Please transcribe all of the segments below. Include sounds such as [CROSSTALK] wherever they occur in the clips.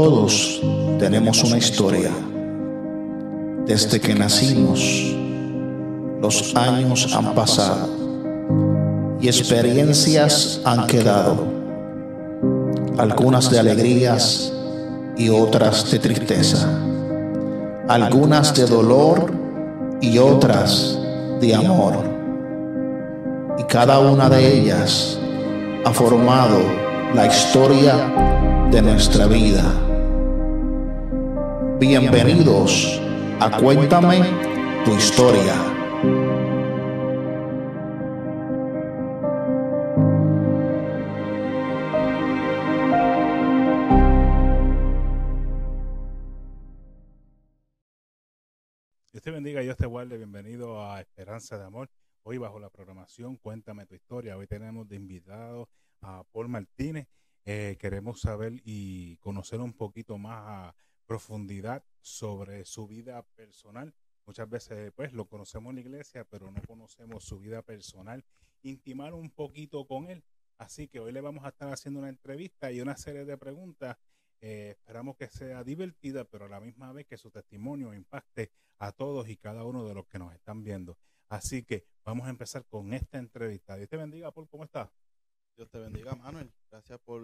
Todos tenemos una historia. Desde que nacimos, los años han pasado y experiencias han quedado. Algunas de alegrías y otras de tristeza. Algunas de dolor y otras de amor. Y cada una de ellas ha formado la historia de nuestra vida. Bienvenidos a Cuéntame tu historia. Dios te bendiga, Dios te guarde. Bienvenido a Esperanza de Amor. Hoy bajo la programación Cuéntame tu historia. Hoy tenemos de invitado a Paul Martínez. Eh, queremos saber y conocer un poquito más a profundidad sobre su vida personal. Muchas veces pues lo conocemos en la iglesia, pero no conocemos su vida personal. Intimar un poquito con él. Así que hoy le vamos a estar haciendo una entrevista y una serie de preguntas eh, esperamos que sea divertida, pero a la misma vez que su testimonio impacte a todos y cada uno de los que nos están viendo. Así que vamos a empezar con esta entrevista. Dios te bendiga, Paul, ¿cómo estás? Dios te bendiga, Manuel. Gracias por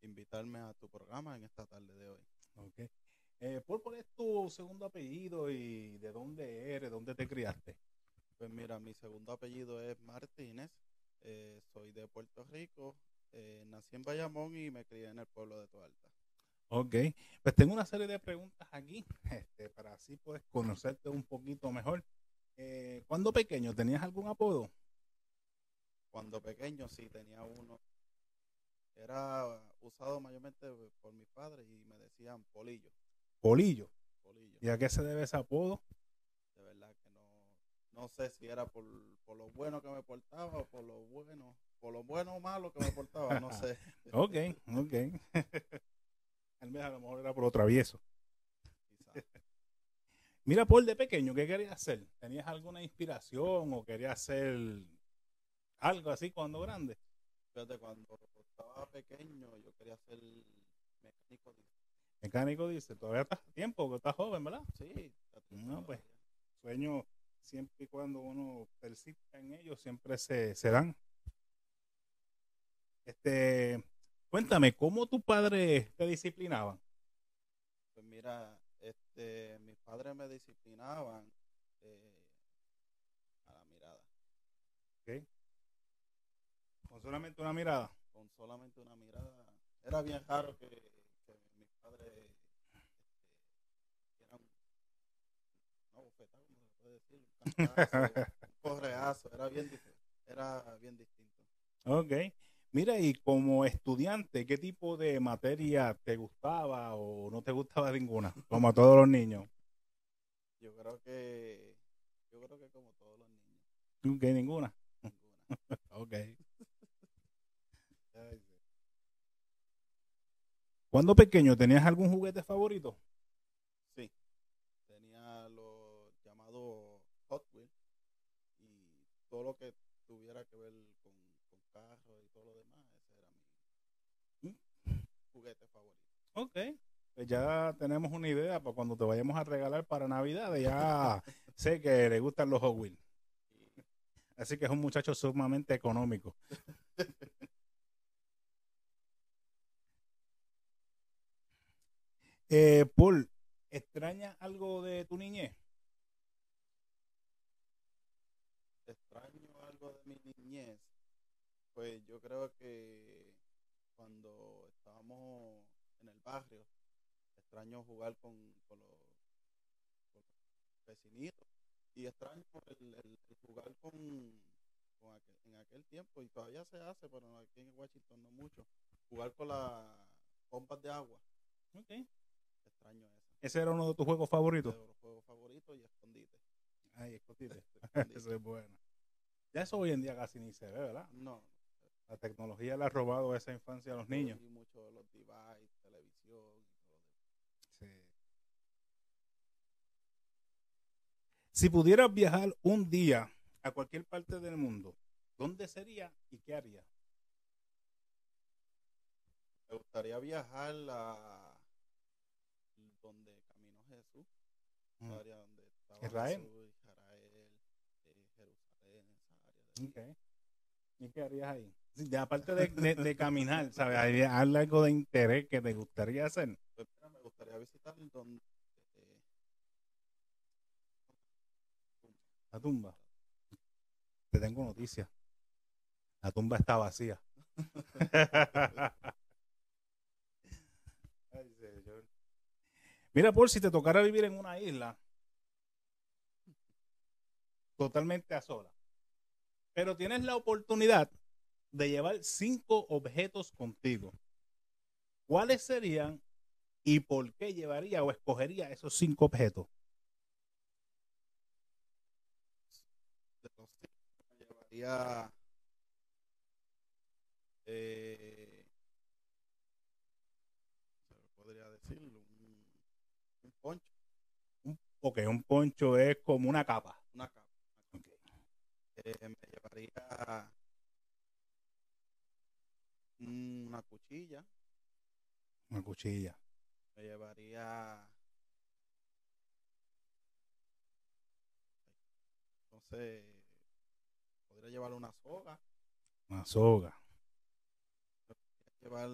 invitarme a tu programa en esta tarde de hoy. Okay. Eh, Paul, ¿cuál es tu segundo apellido y de dónde eres, dónde te criaste? Pues mira, mi segundo apellido es Martínez. Eh, soy de Puerto Rico. Eh, nací en Bayamón y me crié en el pueblo de Toalta. Ok, pues tengo una serie de preguntas aquí, [LAUGHS] este, para así puedes conocerte un poquito mejor. Eh, ¿Cuándo pequeño tenías algún apodo? Cuando pequeño sí tenía uno. Era usado mayormente por mis padres y me decían Polillo. Polillo. Polillo. ¿Y a qué se debe ese apodo? De verdad que no, no sé si era por, por lo bueno que me portaba o por lo bueno, por lo bueno o malo que me portaba, no sé. [LAUGHS] ok, ok. [LAUGHS] Tal vez a lo mejor era por lo travieso. [LAUGHS] Mira, Paul, de pequeño, ¿qué querías hacer? ¿Tenías alguna inspiración o querías hacer algo así cuando grande? Fíjate, cuando estaba pequeño yo quería ser mecánico. Mecánico dice, todavía estás a tiempo, porque estás joven, ¿verdad? Sí, No, pues. Sueños, siempre y cuando uno persista en ellos, siempre se, se dan. Este, cuéntame, ¿cómo tu padre te disciplinaban? Pues mira, este, mis padres me disciplinaban eh, a la mirada, Con solamente una mirada. Solamente una mirada. Era bien raro que, que mis padres este, una bofetada, como se puede decir, un cantazo, [LAUGHS] un correazo, era bien, era bien distinto. Ok. Mira, y como estudiante, ¿qué tipo de materia te gustaba o no te gustaba ninguna? Como a todos los niños. Yo creo que, yo creo que como todos los niños, ¿Tú qué? Ninguna. ninguna. [LAUGHS] Ok. Cuando pequeño, ¿tenías algún juguete favorito? Sí, tenía los llamados Hot Wheels y todo lo que tuviera que ver con, con carros y todo lo demás, ese era mi juguete favorito. Ok. Pues ya tenemos una idea para cuando te vayamos a regalar para Navidad. Ya [LAUGHS] sé que le gustan los Hot Wheels. Así que es un muchacho sumamente económico. [LAUGHS] Eh, Paul, ¿extrañas algo de tu niñez? extraño algo de mi niñez, pues yo creo que cuando estábamos en el barrio, extraño jugar con, con los, con los vecinitos y extraño el, el- el jugar con, con aquel- en aquel tiempo y todavía se hace, pero aquí en Washington no mucho, jugar con las pompas de agua, Ok. Extraño eso. Ese era uno de tus juegos favoritos. De los juegos favoritos y escondite. Ay, escondite. escondite. [LAUGHS] [LAUGHS] Eso es bueno. Ya eso hoy en día casi ni se ve, ¿verdad? No, La tecnología le ha robado esa infancia a los niños. y mucho de los devices, televisión. Sí. Si pudieras viajar un día a cualquier parte del mundo, ¿dónde sería y qué haría? Me gustaría viajar a, donde caminó Jesús, Mm. esa área donde estaba Israel. Jesús, Israel, eh, Jerusalén, esa área de Ok. ¿Y qué harías ahí? Sí, ya aparte de, de- de caminar, ¿sabes? ¿Hay algo de interés que te gustaría hacer? Pues mira, me gustaría visitar donde eh, La tumba. Te tengo noticias. La tumba está vacía. [LAUGHS] [LAUGHS] Ay, señor. Mira, por si te tocara vivir en una isla totalmente a sola, pero tienes la oportunidad de llevar cinco objetos contigo. ¿Cuáles serían y por qué llevaría o escogería esos cinco objetos? llevaría eh, se me podría decir un, un poncho, Ok, un poncho es como una capa. una capa. Ok. Eh, me llevaría una cuchilla, Una cuchilla. me llevaría entonces podría llevar una soga, Una soga. llevar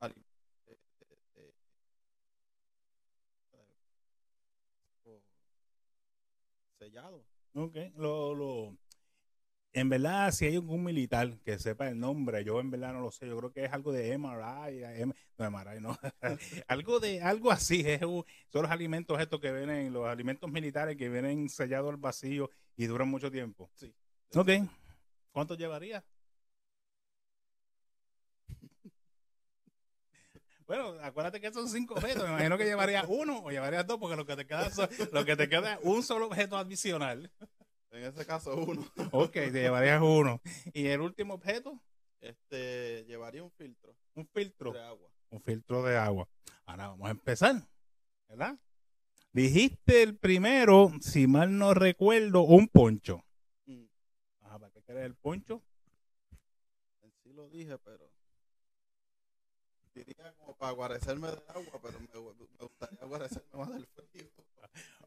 ali- eh, eh, eh, eh, sellado. Ok. Lo, lo, en verdad, si hay algún militar que sepa el nombre, yo en verdad no lo sé. Yo creo que es algo de MRI. M- no, MRI, no. [LAUGHS] algo de algo así. Es un- son los alimentos estos que vienen, los alimentos militares que vienen sellados al vacío y duran mucho tiempo. Sí. Ok. ¿Cuánto llevaría? Bueno, acuérdate que son cinco objetos. Me imagino que llevarías uno o llevarías dos, porque lo que te queda, son- lo que te queda es un solo objeto adicional. En ese caso uno. Ok, te llevarías uno. Y el último objeto, Este llevaría un filtro un filtro. de agua. Un filtro de agua. Ahora vamos a empezar. ¿Verdad? Dijiste el primero, si mal no recuerdo, un poncho. Mm, Ajá, ¿para qué quieres el poncho? Sí lo dije, pero diría como para guarecerme del agua, pero me, me gustaría guarecerme más del frío.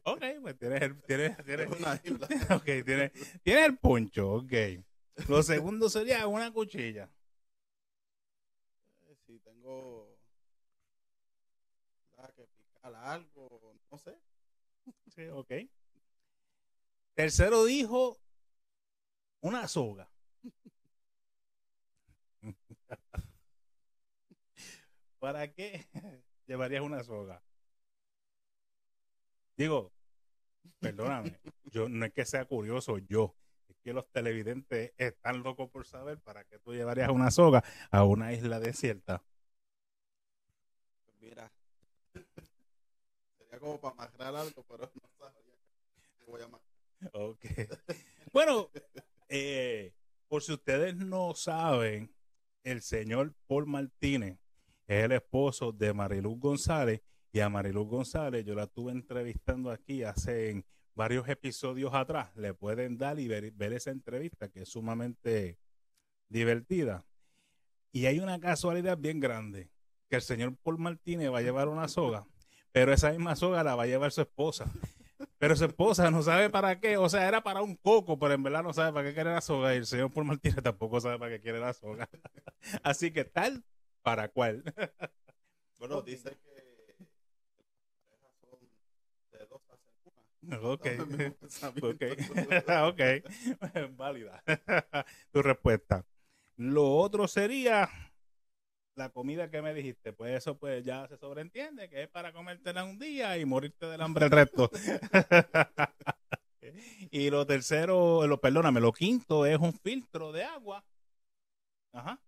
Ok, pues tienes el, tienes, tienes, Es una isla. [LAUGHS] ok, tienes, tienes el poncho, ok. Lo segundo sería una cuchilla. Eh, Si tengo ¿verdad? que picar algo, no sé. Sí, ok. Tercero dijo una soga. [LAUGHS] ¿Para qué [LAUGHS] llevarías una soga? Digo, perdóname, yo no es que sea curioso yo, es que los televidentes están locos por saber para qué tú llevarías una soga a una isla desierta. Mira, sería como para amarrar algo, pero no sabría qué voy a amarrar. Ok. Bueno, eh, por si ustedes no saben, el señor Paul Martínez es el esposo de Mariluz González y a Mariluz González yo la estuve entrevistando aquí hace varios episodios atrás. Le pueden dar y ver, ver esa entrevista que es sumamente divertida. Y hay una casualidad bien grande, que el señor Paul Martínez va a llevar una soga, pero esa misma soga la va a llevar su esposa. Pero su esposa no sabe para qué, o sea, era para un coco, pero en verdad no sabe para qué quiere la soga y el señor Paul Martínez tampoco sabe para qué quiere la soga. [LAUGHS] Así que tal para cual. [LAUGHS] Bueno, dice que son de dos hacen [LAUGHS] una. Ok, [LAUGHS] ok, válida tu respuesta. Lo otro sería la comida que me dijiste, pues eso pues ya se sobreentiende que es para comértela un día y morirte del hambre el resto. y lo tercero, lo perdóname, lo quinto es un filtro de agua. Ajá.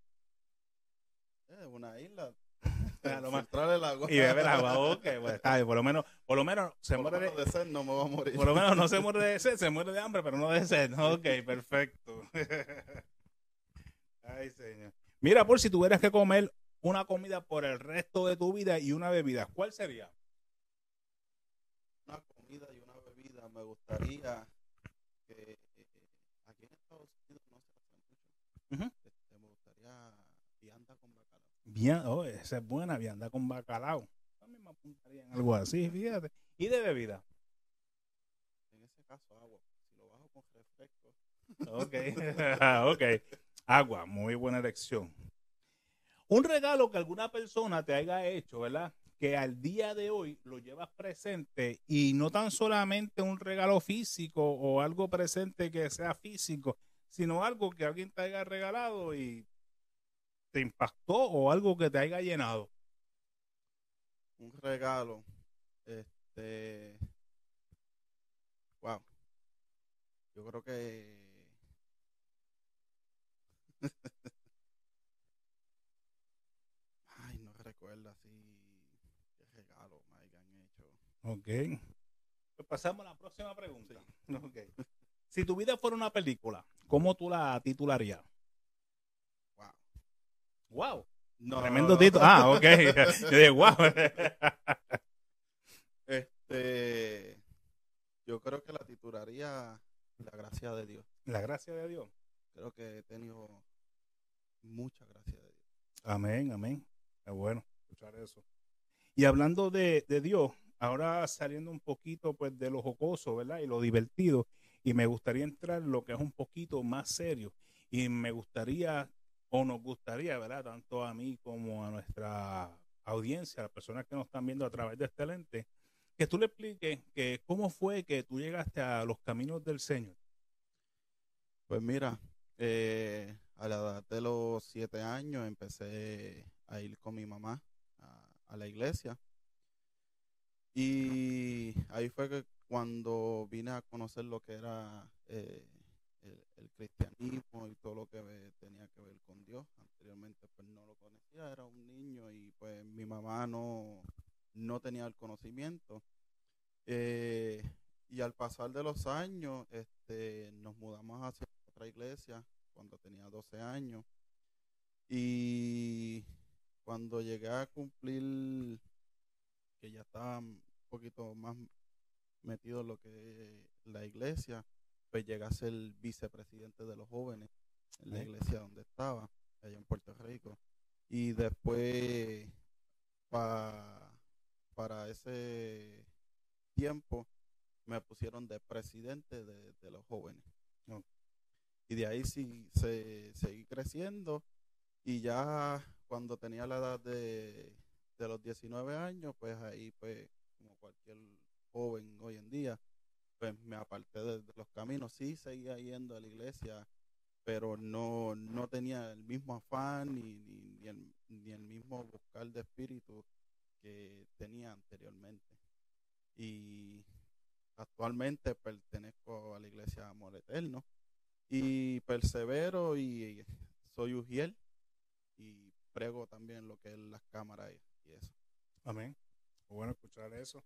Es una isla. [LAUGHS] Lo más- agua. Y beber agua, ok, pues por lo menos, por lo menos se Por muere de, de sed no me va a morir. Por lo menos no se muere de sed, se muere de hambre, pero no de sed. Ok, [LAUGHS] perfecto. [LAUGHS] Ay, señor. Mira, por si tuvieras que comer una comida por el resto de tu vida y una bebida, ¿cuál sería? Una comida y una bebida. Me gustaría que eh, aquí en Estados Unidos no se hace mucho. Vianda oh, esa es buena, vianda con bacalao. También me apuntaría en algo así, fíjate. Y de bebida. En ese caso, agua. Si lo bajo con refresco. Ok, [LAUGHS] ok. Agua, muy buena elección. Un regalo que alguna persona te haya hecho, ¿verdad? Que al día de hoy lo llevas presente y no tan solamente un regalo físico o algo presente que sea físico, sino algo que alguien te haya regalado y te impactó o algo que te haya llenado. Un regalo. Este. Wow. Yo creo que. [LAUGHS] Ay, no recuerdo así qué regalo me hayan hecho. Ok. Pues pasamos a la próxima pregunta. Ok. Si tu vida fuera una película, ¿cómo tú la titularías? Wow. Wow. No, Tremendo título. Ah, ok. [LAUGHS] Yo dije, wow. [LAUGHS] Este. Yo creo que la titularía La gracia de Dios. La gracia de Dios. Creo que he tenido mucha gracia de Dios. Amén, amén. Es bueno escuchar eso. Y hablando de, de Dios, ahora saliendo un poquito pues de lo jocoso, ¿verdad? Y lo divertido, y me gustaría entrar en lo que es un poquito más serio. Y me gustaría, o nos gustaría, ¿verdad? Tanto a mí como a nuestra audiencia, a las personas que nos están viendo a través de este lente, que tú le expliques que cómo fue que tú llegaste a los caminos del Señor. Pues mira, eh, a la edad de los siete años empecé a ir con mi mamá a, la iglesia. Y ahí fue que cuando vine a conocer lo que era eh, el, cristianismo y todo lo que tenía que ver con Dios. Anteriormente pues no lo conocía, era un niño y pues mi mamá no, no tenía el conocimiento. Eh, y al pasar de los años, este, nos mudamos hacia otra iglesia cuando tenía 12 años. Y cuando llegué a cumplir, que ya estaba un poquito más metido en lo que es la iglesia, pues llegué a ser vicepresidente de los jóvenes en la iglesia donde estaba, allá en Puerto Rico. Y después, pa- para ese tiempo, me pusieron de presidente de, de los jóvenes. Y de ahí sí se, seguí creciendo. Y ya cuando tenía la edad de, de los 19 años, pues ahí, pues, como cualquier joven hoy en día, pues me aparté de, los caminos. Sí, seguía yendo a la iglesia, pero no, no tenía el mismo afán ni, ni, ni el, mismo buscar de espíritu que tenía anteriormente. Y actualmente pertenezco a la iglesia Amor Eterno y persevero y soy ujiel y prego también lo que es las cámaras y, eso. Amén. Qué bueno escuchar eso.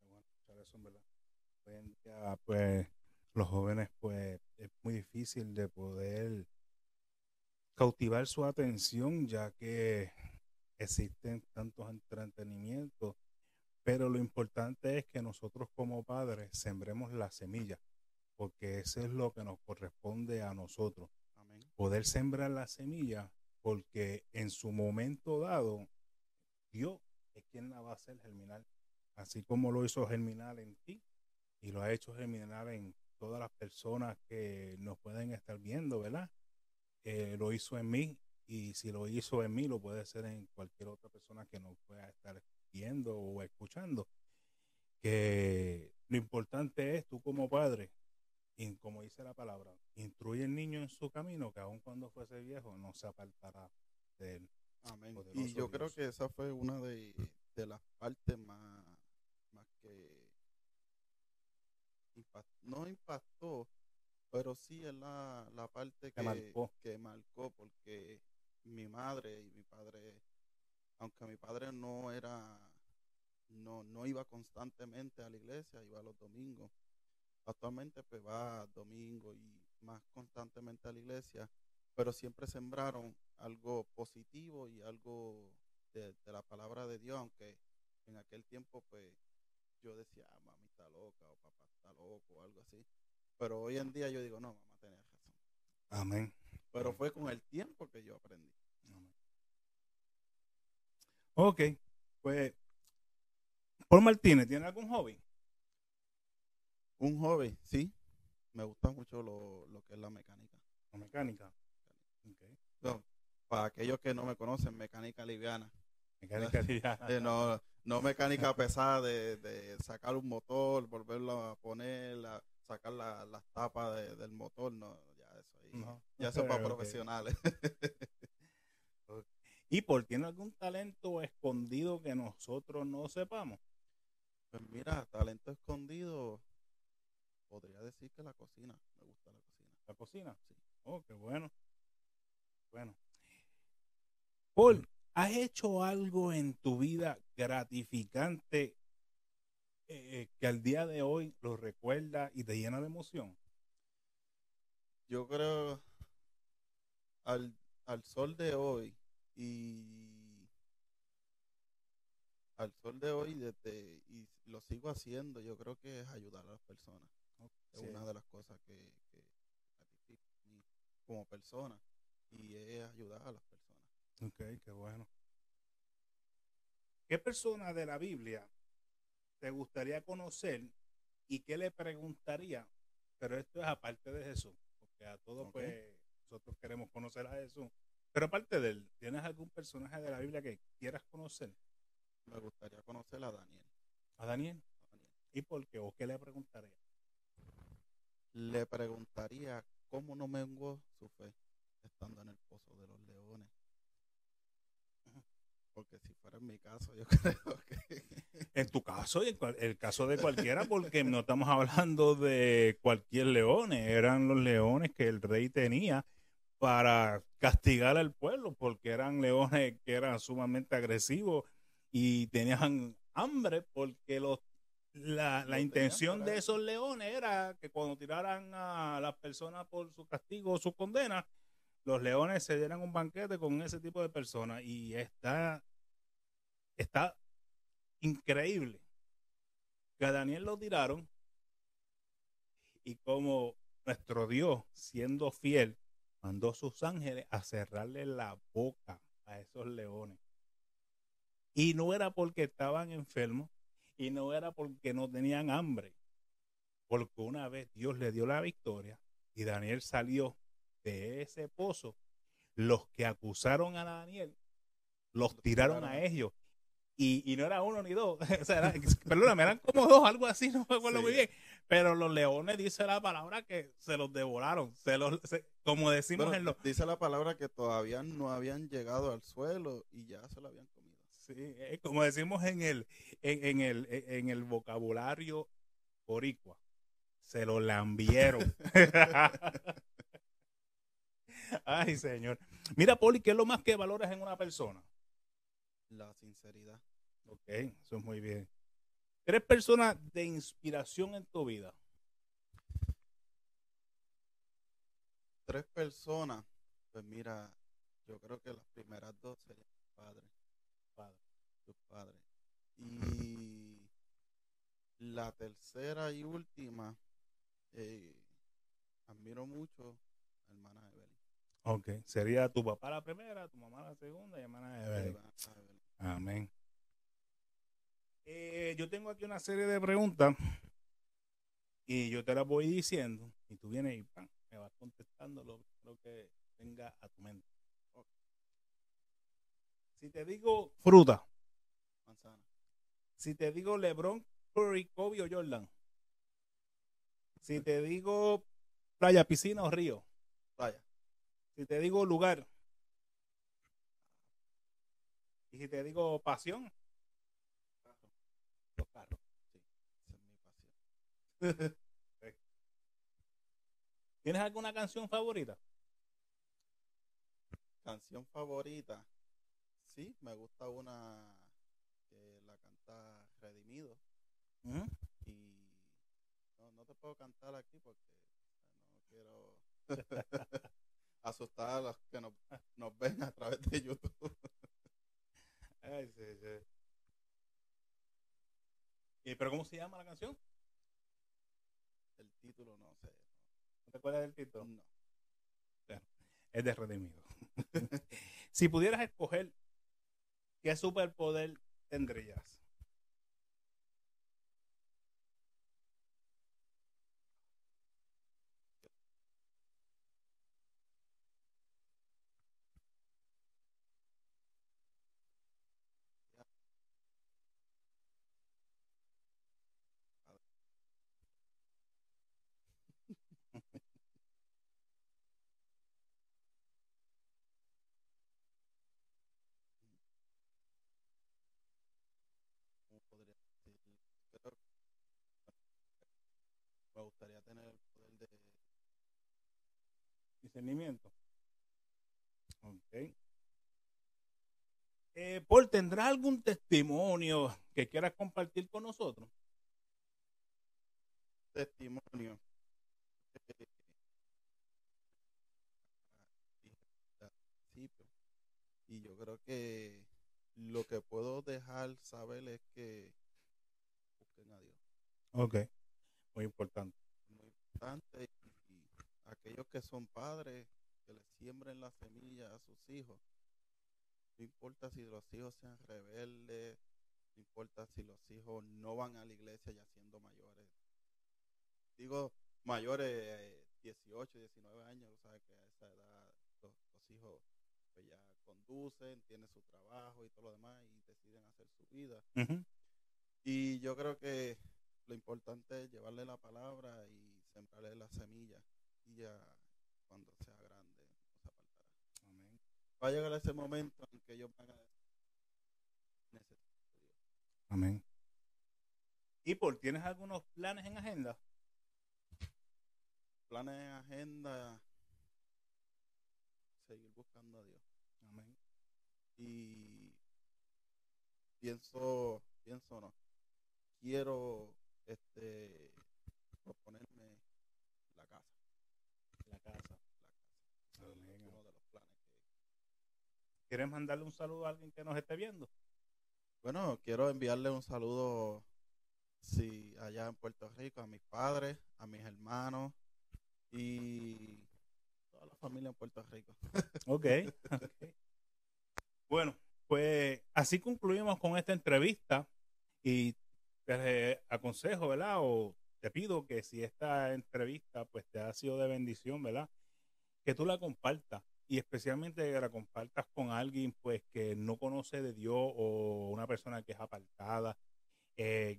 Bueno escuchar eso, en verdad. Hoy en día, pues, los jóvenes, pues, es muy difícil de poder cautivar su atención, ya que existen tantos entretenimientos. Pero lo importante es que nosotros como padres sembremos la semilla, porque eso es lo que nos corresponde a nosotros Amén. poder sembrar la semilla, porque en su momento dado, Dios es quien la va a hacer germinar, así como lo hizo germinar en ti y lo ha hecho germinar en todas las personas que nos pueden estar viendo, ¿verdad? Eh, lo hizo en mí y si lo hizo en mí, lo puede hacer en cualquier otra persona que nos pueda estar viendo o escuchando. Que lo importante es tú como padre, y como dice la palabra, instruye al niño en su camino, que aun cuando fuese viejo no se apartará de él. Amén. Y yo creo que esa fue una de, de las partes más que no impactó, pero sí es la, la parte que, marcó. que marcó, porque mi madre y mi padre, aunque mi padre no era, no, no iba constantemente a la iglesia, iba los domingos. Actualmente pues va domingo y más constantemente a la iglesia, pero siempre sembraron algo positivo y algo de, de la palabra de Dios, aunque en aquel tiempo pues yo decía, ah, mami está loca o papá está loco o algo así. Pero hoy en día yo digo, no, mamá tenía razón. Amén. Pero fue con el tiempo que yo aprendí. Amén. Ok, pues, Paul Martínez, ¿tiene algún hobby? Un hobby, sí. Me gusta mucho lo, lo que es la mecánica. ¿O mecánica? Ok. No, para aquellos que no me conocen, mecánica liviana. Mecánica liviana. [LAUGHS] No, no mecánica pesada de, de sacar un motor, volverlo a poner, la- sacar la- las tapas de- del motor, no, ya eso ahí. No. Ya eso es para [LAUGHS] profesionales. ¿Y por tiene algún talento escondido que nosotros no sepamos? Pues mira, talento escondido, podría decir que la cocina, me gusta la cocina. ¿La cocina? Sí. Oh, qué bueno. Bueno. Paul, ¿has hecho algo en tu vida gratificante eh, que al día de hoy lo recuerda y te llena de emoción? Yo creo al, al sol de hoy y al sol de hoy desde, y lo sigo haciendo, yo creo que es ayudar a las personas. Es una de las cosas que, que como persona y es ayudar a las personas. Ok, qué bueno. ¿Qué persona de la Biblia te gustaría conocer y qué le preguntaría? Pero esto es aparte de Jesús, porque a todos pues nosotros queremos conocer a Jesús. Pero aparte de él, ¿tienes algún personaje de la Biblia que quieras conocer? Me gustaría conocer a Daniel. ¿A Daniel? a Daniel. ¿Y por qué? ¿O qué le preguntaría? Le preguntaría cómo no menguó su fe estando en el pozo de los leones. En mi caso, yo [LAUGHS] creo que En tu caso y en cual- el caso de cualquiera, porque no estamos hablando de cualquier león, eran los leones que el rey tenía para castigar al pueblo, porque eran leones que eran sumamente agresivos y tenían hambre, porque los, la, la intención de esos leones era que cuando tiraran a las personas por su castigo o su condena, los leones se dieran un banquete con ese tipo de personas y está, está increíble que a Daniel lo tiraron y como nuestro Dios, siendo fiel, mandó a sus ángeles a cerrarle la boca a esos leones. Y no era porque estaban enfermos y no era porque no tenían hambre, porque una vez Dios le dio la victoria y Daniel salió de ese pozo, los que acusaron a Daniel los tiraron a- ellos. Y, y no era uno ni dos. [LAUGHS] o sea, era- perdóname, eran como dos, algo así, [LAUGHS] no me acuerdo Sí. muy bien. Pero los leones, dice la palabra, que se los devoraron. Se los, se- como decimos Bueno, en los... dice la palabra que todavía no habían llegado al suelo y ya se lo habían comido. Sí, eh, como decimos en el, en, en el, en el vocabulario boricua, se lo lambieron. [LAUGHS] Ay, señor. Mira, Poli, ¿qué es lo más que valoras en una persona? La sinceridad. Ok, eso es muy bien. ¿Tres personas de inspiración en tu vida? Tres personas. Pues mira, yo creo que las primeras dos serían tus padres. Padre. Tus padres. Y la tercera y última, eh, admiro mucho a hermana Evelyn. Ok, sería tu papá la primera, tu mamá la segunda y hermana Evelyn. Hermana Evelyn. Amén. Eh, yo tengo aquí una serie de preguntas y yo te las voy diciendo y tú vienes y ¡pam! me vas contestando lo, que venga a tu mente. Si te digo fruta, Manzana. si te digo LeBron, Curry, Kobe o Jordan, si te digo playa, piscina o río, Vaya. si te digo lugar y si te digo pasión, los carros. Esa es mi pasión. [LAUGHS] ¿Tienes alguna canción favorita? Canción favorita. Sí, me gusta una que la canta Redimido. Y no, no te puedo cantar aquí porque no quiero [LAUGHS] asustar a los que nos, nos ven a través de YouTube. [LAUGHS] Ay, sí, sí. ¿Y pero cómo se llama la canción? El título no sé. ¿No te acuerdas del título? No. Es de Redimido. [LAUGHS] si pudieras escoger ¿qué superpoder tendrías? ¿Cómo podría decir? Creo que tener el poder de discernimiento. Ok. Eh, Paul, ¿tendrá algún testimonio que quieras compartir con nosotros? testimonio. Eh, Y yo creo que lo que puedo dejar saber es que busquen a Dios. Ok. Muy importante. Importante y, y aquellos que son padres que le siembren la semilla a sus hijos. No importa si los hijos sean rebeldes no importa si los hijos no van a la iglesia ya siendo mayores. Digo mayores eh, 18 19 años sea que a esa edad los, los hijos pues ya conducen tienen su trabajo y todo lo demás y deciden hacer su vida. Y yo creo que lo importante es llevarle la palabra y sembrarle la semilla. Y ya cuando sea grande, no se apartará. Amén. Va a llegar ese momento en que ellos van a decir, necesito a Dios. Amén. ¿Y Paul, tienes algunos planes en agenda? Planes en agenda, seguir buscando a Dios. Amén. Y pienso, pienso no, quiero este proponerme la casa. La casa. La casa. Eso es Amén. uno de los planes que ¿Quieres mandarle un saludo a alguien que nos esté viendo? Bueno, quiero enviarle un saludo sí, allá en Puerto Rico a mis padres, a mis hermanos y toda la familia en Puerto Rico. [LAUGHS] Ok. ok. Bueno, pues así concluimos con esta entrevista y te aconsejo, ¿verdad? O te pido que si esta entrevista pues te ha sido de bendición, ¿verdad? Que tú la compartas y especialmente que la compartas con alguien pues que no conoce de Dios o una persona que es apartada. Eh,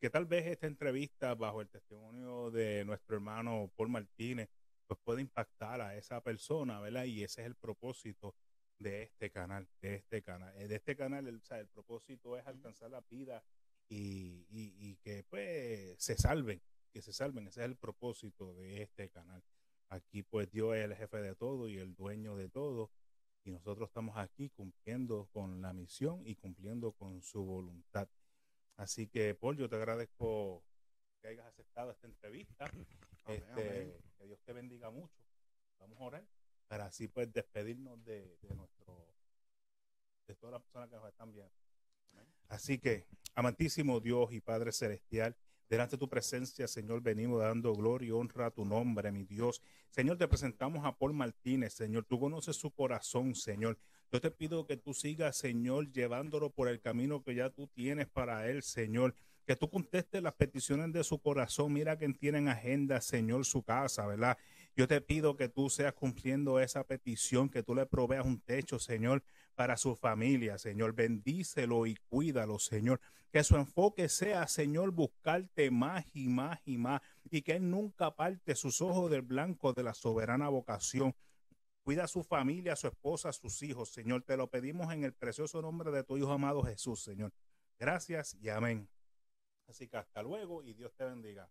que tal vez esta entrevista bajo el testimonio de nuestro hermano Paul Martínez pues puede impactar a esa persona, ¿verdad? Y ese es el propósito de este canal, de este canal. Eh, De este canal, el, o sea, el propósito es alcanzar la vida y, y- y que pues se salven, que se salven. Ese es el propósito de este canal. Aquí pues Dios es el jefe de todo y el dueño de todo. Y nosotros estamos aquí cumpliendo con la misión y cumpliendo con su voluntad. Así que, Paul, yo te agradezco que hayas aceptado esta entrevista. [COUGHS] Amén, Este, amén. Que Dios te bendiga mucho. Vamos a orar para así pues despedirnos de, de nuestro de todas las personas que nos están viendo. Así que, amantísimo Dios y Padre Celestial, delante de tu presencia, Señor, venimos dando gloria y honra a tu nombre, mi Dios. Señor, te presentamos a Paul Martínez, Señor. Tú conoces su corazón, Señor. Yo te pido que tú sigas, Señor, llevándolo por el camino que ya tú tienes para él, Señor. Que tú contestes las peticiones de su corazón. Mira que tiene en agenda, Señor, su casa, ¿verdad? Yo te pido que tú seas cumpliendo esa petición, que tú le proveas un techo, Señor, para su familia, Señor. Bendícelo y cuídalo, Señor. Que su enfoque sea, Señor, buscarte más y más y más. Y que Él nunca aparte sus ojos del blanco de la soberana vocación. Cuida a su familia, a su esposa, a sus hijos, Señor. Te lo pedimos en el precioso nombre de tu Hijo amado Jesús, Señor. Gracias y amén. Así que hasta luego y Dios te bendiga.